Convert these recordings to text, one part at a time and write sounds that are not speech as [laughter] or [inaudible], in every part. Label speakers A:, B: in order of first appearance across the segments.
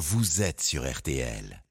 A: vous êtes sur RTL.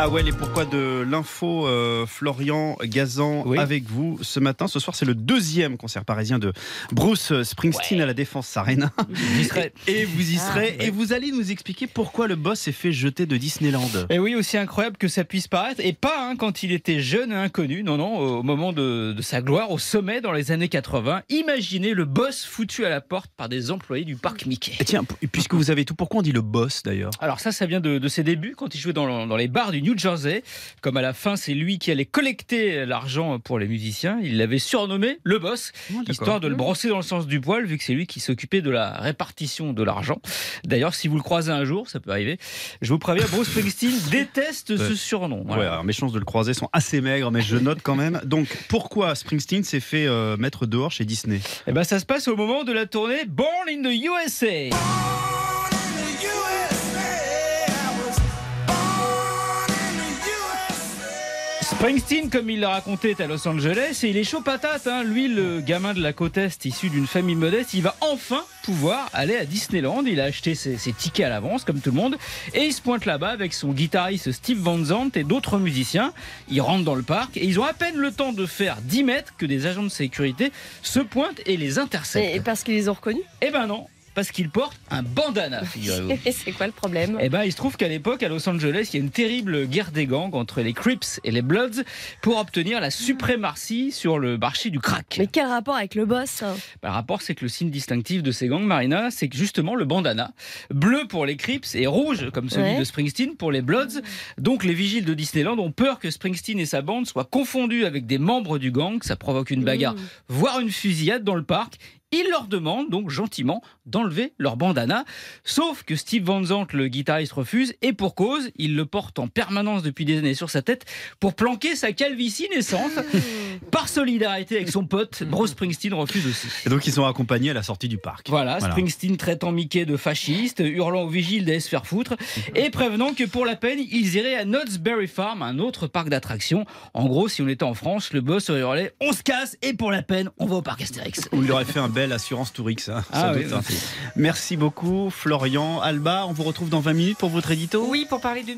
B: Ah ouais, et pourquoi de l'info, euh, Florian Gazan
C: Oui.
B: avec vous ce matin. Ce soir, c'est le deuxième concert parisien de Bruce Springsteen à la Défense Arena.
C: J'y serai. [laughs]
B: Et vous y
C: Ah,
B: serez. et vous allez nous expliquer pourquoi le boss s'est fait jeter de Disneyland.
C: Et oui, aussi incroyable que ça puisse paraître, et pas hein, quand il était jeune et inconnu, non, non, au moment de, de sa gloire, au sommet dans les années 80. Imaginez le boss foutu à la porte par des employés du parc Mickey.
B: Et tiens, puisque vous avez tout, pourquoi on dit le boss d'ailleurs?
C: Alors ça, ça vient de, de ses débuts quand il jouait dans, dans les bars du New Jersey. Comme à la fin, c'est lui qui allait collecter l'argent pour les musiciens. Il l'avait surnommé le boss, histoire de le brosser dans le sens du poil, vu que c'est lui qui s'occupait de la répartition de l'argent. D'ailleurs, si vous le croisez un jour, ça peut arriver, je vous préviens, Bruce Springsteen [laughs] déteste ce surnom.
B: Ouais,
C: Voilà.
B: alors mes chances de le croiser sont assez maigres, mais je [laughs] note quand même. Donc, pourquoi Springsteen s'est fait euh, mettre dehors chez Disney?
C: Eh ben, ça se passe au moment de la tournée Born in the USA. Springsteen, comme il l'a raconté, est à Los Angeles et il est chaud patate. hein. Lui, le gamin de la côte Est, issu d'une famille modeste, il va enfin pouvoir aller à Disneyland. Il a acheté ses, ses tickets à l'avance, comme tout le monde, et il se pointe là-bas avec son guitariste Steve Van Zandt et d'autres musiciens. Ils rentrent dans le parc et ils ont à peine le temps de faire 10 mètres que des agents de sécurité se pointent et les interceptent.
D: Et parce qu'ils les ont reconnus?
C: Eh ben non, parce qu'il porte un bandana, figurez-vous. [laughs]
D: Et c'est quoi le problème?
C: Eh ben, il se trouve qu'à l'époque, à Los Angeles, il y a une terrible guerre des gangs entre les Crips et les Bloods pour obtenir la suprématie sur le marché du crack.
D: Mais quel rapport avec le boss?
C: Bah, le rapport, c'est que le signe distinctif de ces gangs, Marina, c'est justement le bandana, bleu pour les Crips et rouge, comme celui
D: Ouais.
C: de Springsteen, pour les Bloods. Donc les vigiles de Disneyland ont peur que Springsteen et sa bande soient confondus avec des membres du gang, ça provoque une bagarre,
D: Mmh.
C: voire une fusillade dans le parc. Ils leur demandent donc gentiment d'enlever leur bandana. Sauf que Steve Van Zandt, le guitariste, refuse. Et pour cause, il le porte en permanence depuis des années sur sa tête pour planquer sa calvitie naissante. [laughs] Par solidarité avec son pote, Bruce Springsteen refuse aussi.
B: Et donc, ils sont accompagnés à la sortie du parc.
C: Voilà, Springsteen traitant Mickey de fasciste, hurlant aux vigiles d'aller se faire foutre, [laughs] et prévenant que pour la peine, ils iraient à Knott's Berry Farm, un autre parc d'attractions. En gros, si on était en France, le boss aurait hurlé On se casse, et pour la peine, on va au parc Astérix.
B: Où il aurait fait un assurance Tourix. hein,
C: Ah
B: sans
C: oui,
B: doute, hein.
C: oui.
B: Merci beaucoup, Florian. Alba, on vous retrouve dans 20 minutes pour votre édito?
E: Oui, pour parler de